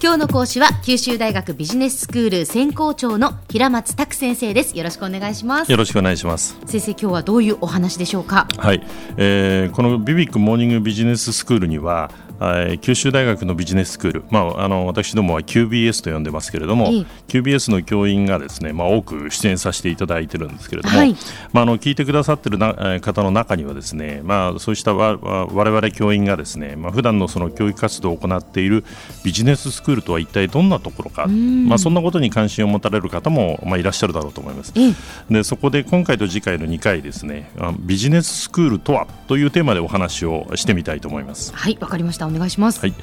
今日の講師は九州大学ビジネススクール専攻長の平松卓先生です。よろしくお願いします。よろしくお願いします。先生今日はどういうお話でしょうか？はい、えー、このビビックモーニングビジネススクールには九州大学のビジネススクール、まあ、あの私どもは QBS と呼んでますけれども、ええ、QBS の教員がですね、まあ、多く出演させていただいてるんですけれども、はい、まあ、あの聞いてくださってるな方の中にはですね、まあ、そうしたわ我々教員がですね、まあ普段のその教育活動を行っているビジネススクールとは一体どんなところか、まあ、そんなことに関心を持たれる方も、まあ、いらっしゃるだろうと思います。え、でそこで今回と次回の2回ですねビジネススクールとはというテーマでお話をしてみたいと思います。はいわかりましたお願いします。はい。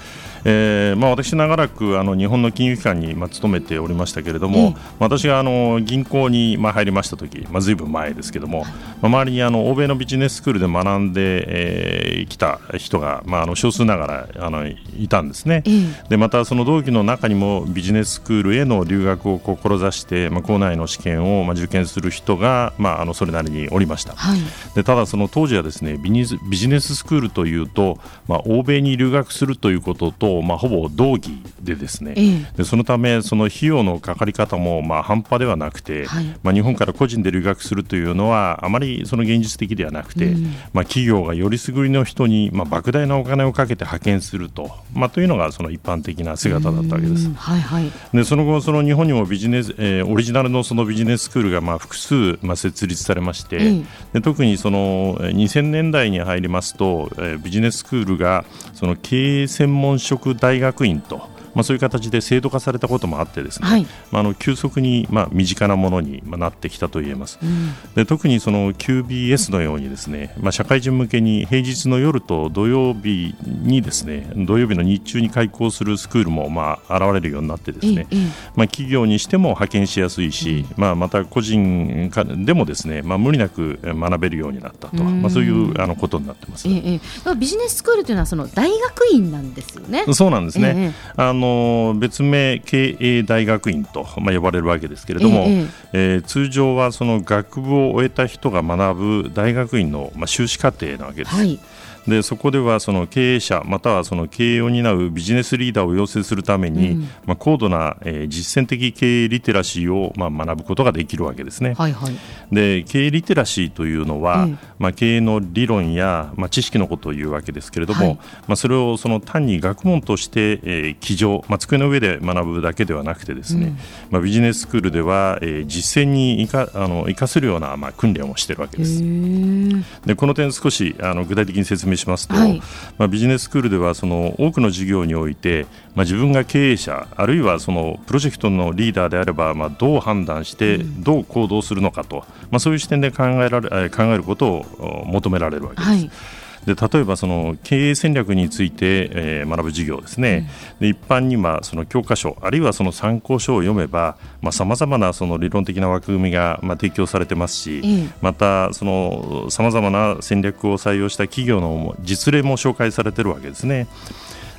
えーまあ、私、長らくあの日本の金融機関に、まあ、勤めておりましたけれども、私があの銀行に、まあ、入りましたとき、まあ、ずいぶん前ですけれども、まあ、周りにあの欧米のビジネススクールで学んでき、えー、た人が、まあ、あの少数ながらあのいたんですね、でまたその同期の中にもビジネススクールへの留学を志して、まあ、校内の試験を、まあ、受験する人が、まあ、あのそれなりにおりました、はい、でただ、その当時はですねビジネススクールというと、まあ、欧米に留学するということとまあ、ほぼ同義でですね、ええ、でそのためその費用のかかり方もまあ半端ではなくて、はい、まあ、日本から個人で留学するというのはあまりその現実的ではなくて、うん、まあ、企業がよりすぐりの人にまあ莫大なお金をかけて派遣すると、まあ、というのがその一般的な姿だったわけです。はいはい、でその後その日本にもビジネス、えー、オリジナルのそのビジネススクールがまあ複数まあ設立されまして、で特にその2000年代に入りますと、えー、ビジネススクールがその経営専門職大学院とまあ、そういう形で制度化されたこともあってですね、はい、まあ、あの急速にまあ身近なものになってきたと言えます、うん、で特にその QBS のようにですね、まあ、社会人向けに平日の夜と土曜日にですね土曜日の日中に開校するスクールもまあ現れるようになってですね、まあ、企業にしても派遣しやすいし、うん、まあ、また個人でもですね、まあ、無理なく学べるようになったと、まあ、そういうあのことになってます、ええ、ビジネススクールというのはその大学院なんですよね。そうなんですね、あのの別名経営大学院と、まあ、呼ばれるわけですけれども、えええー、通常はその学部を終えた人が学ぶ大学院の、まあ、修士課程なわけです。はいでそこではその経営者またはその経営を担うビジネスリーダーを養成するために、うん、まあ、高度な、えー、実践的経営リテラシーを、まあ、学ぶことができるわけですね。はいはい、で経営リテラシーというのは、うん、まあ、経営の理論や、まあ、知識のことを言うわけですけれども、はい、まあ、それをその単に学問として、えー、机上、まあ、机の上で学ぶだけではなくてですね、うん、まあ、ビジネススクールでは、えー、実践に生かあの生かせるような、まあ、訓練をしているわけです。でこの点少しあの具体的に説明しますと、はい、まあ、ビジネススクールではその多くの事業において、まあ、自分が経営者あるいはそのプロジェクトのリーダーであれば、まあ、どう判断してどう行動するのかと、まあ、そういう視点で考えられ考えることを求められるわけです。はいで例えばその経営戦略について、えー、学ぶ授業ですね、うん、で一般にはその教科書あるいはその参考書を読めばさまざ、まなその理論的な枠組みが、まあ、提供されてますし、うん、またそのさまざまな戦略を採用した企業の実例も紹介されているわけですね。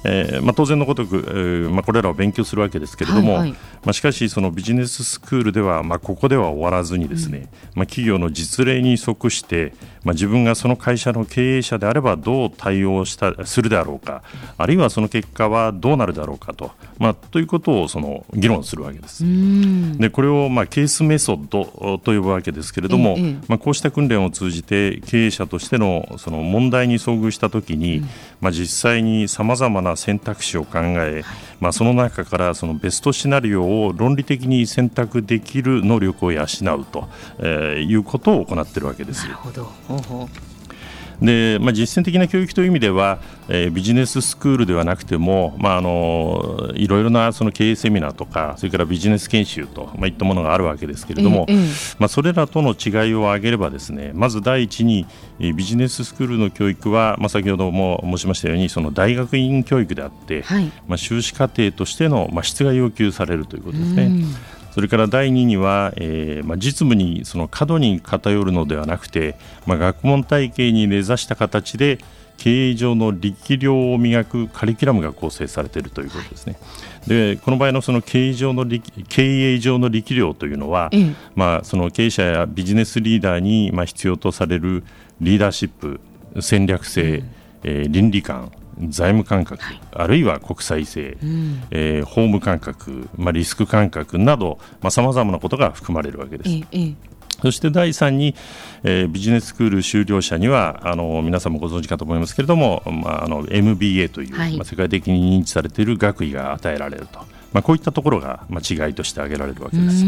えーまあ、当然のごとく、えーまあ、これらを勉強するわけですけれども、はいはい、まあ、しかしそのビジネススクールでは、まあ、ここでは終わらずにですね、うん、まあ、企業の実例に即して、まあ、自分がその会社の経営者であればどう対応したするであろうかあるいはその結果はどうなるだろうかと、まあ、ということをその議論するわけです。でこれを、まあ、ケースメソッドと呼ぶわけですけれども、ええ、まあ、こうした訓練を通じて経営者としてのその問題に遭遇したときに、うん、まあ、実際にさまざまな選択肢を考え、まあ、その中からそのベストシナリオを論理的に選択できる能力を養うと、えー、いうことを行っているわけです。なるほどで、まあ、実践的な教育という意味では、えー、ビジネススクールではなくても、まあ、あのいろいろなその経営セミナーとかそれからビジネス研修と、まあ、いったものがあるわけですけれども、えー、まあ、それらとの違いを挙げればですねまず第一にビジネススクールの教育は、まあ、先ほども申しましたようにその大学院教育であって、はい、まあ、修士課程としての、まあ、質が要求されるということですね。それから第2には、えーまあ、実務にその過度に偏るのではなくて、まあ、学問体系に根ざした形で経営上の力量を磨くカリキュラムが構成されているということですね。でこの場合のその経営上の経営上の力量というのは、うん、まあ、その経営者やビジネスリーダーにまあ必要とされるリーダーシップ戦略性、うん、えー、倫理観財務感覚、はい、あるいは国際性、うん、えー、法務感覚、まあ、リスク感覚などさまざ、まなことが含まれるわけです。ええそして第3に、えー、ビジネススクール修了者にはあの皆さんもご存知かと思いますけれども、まあ、あの MBA という、はい、まあ、世界的に認知されている学位が与えられると、まあ、こういったところが、まあ、違いとして挙げられるわけです。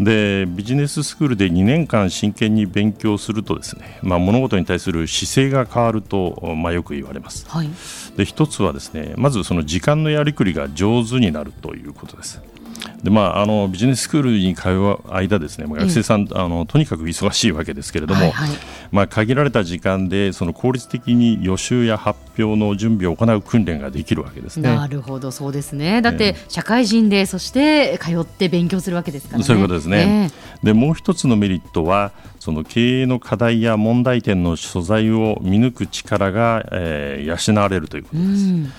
でビジネススクールで2年間真剣に勉強するとですね、まあ、物事に対する姿勢が変わると、まあ、よく言われます、はい、で一つはですねまずその時間のやりくりが上手になるということですでまあ、あのビジネススクールに通う間ですね、学生さん、あのとにかく忙しいわけですけれども、はいはい、まあ、限られた時間でその効率的に予習や発表の準備を行う訓練ができるわけですね。なるほどそうですね。だって社会人で、そして通って勉強するわけですから、ね、そういうことですね。でもう一つのメリットはその経営の課題や問題点の素材を見抜く力が、えー、養われるということです。うん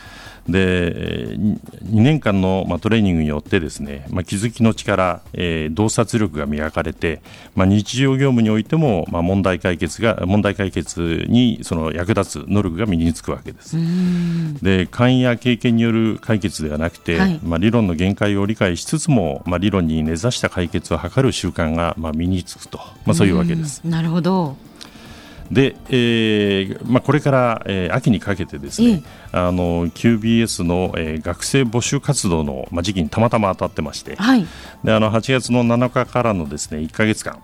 で2年間の、まあ、トレーニングによってですね、まあ、気づきの力、えー、洞察力が磨かれて、まあ、日常業務においても、まあ、問題解決が問題解決にその役立つ能力が身につくわけです。で勘や経験による解決ではなくて、はい、まあ、理論の限界を理解しつつも、まあ、理論に根ざした解決を図る習慣が、まあ、身につくと、まあ、そういうわけです。なるほどで、えーまあ、これから、えー、秋にかけてですね、あの QBS の、えー、学生募集活動の、まあ、時期にたまたま当たってまして、はい、であの8月の7日からのですね1か月間、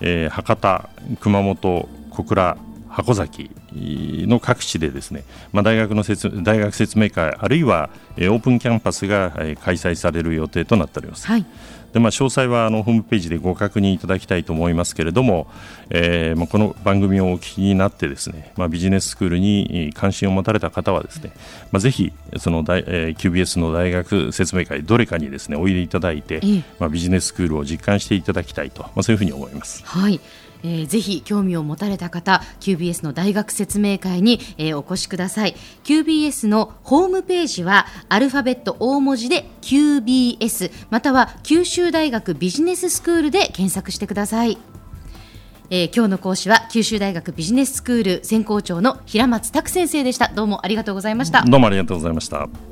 えー、博多、熊本、小倉箱崎の各地でですね、まあ、大学の説大学説明会あるいは、えー、オープンキャンパスが、えー、開催される予定となっております。はいでまあ、詳細はあのホームページでご確認いただきたいと思いますけれども、えーまあ、この番組をお聞きになってですね、まあ、ビジネススクールに関心を持たれた方はですね、まあ、ぜひその大、えー、QBS の大学説明会どれかにですねおいでいただいて、まあ、ビジネススクールを実感していただきたいと、まあ、そういうふうに思います。はいえー、ぜひ興味を持たれた方 QBS の大学説明会に、えー、お越しください。QBS のホームページはアルファベット大文字で QBS または九州大学ビジネススクールで検索してください。えー、今日の講師は九州大学ビジネススクール専攻長の平松卓先生でした。どうもありがとうございました。どうもありがとうございました。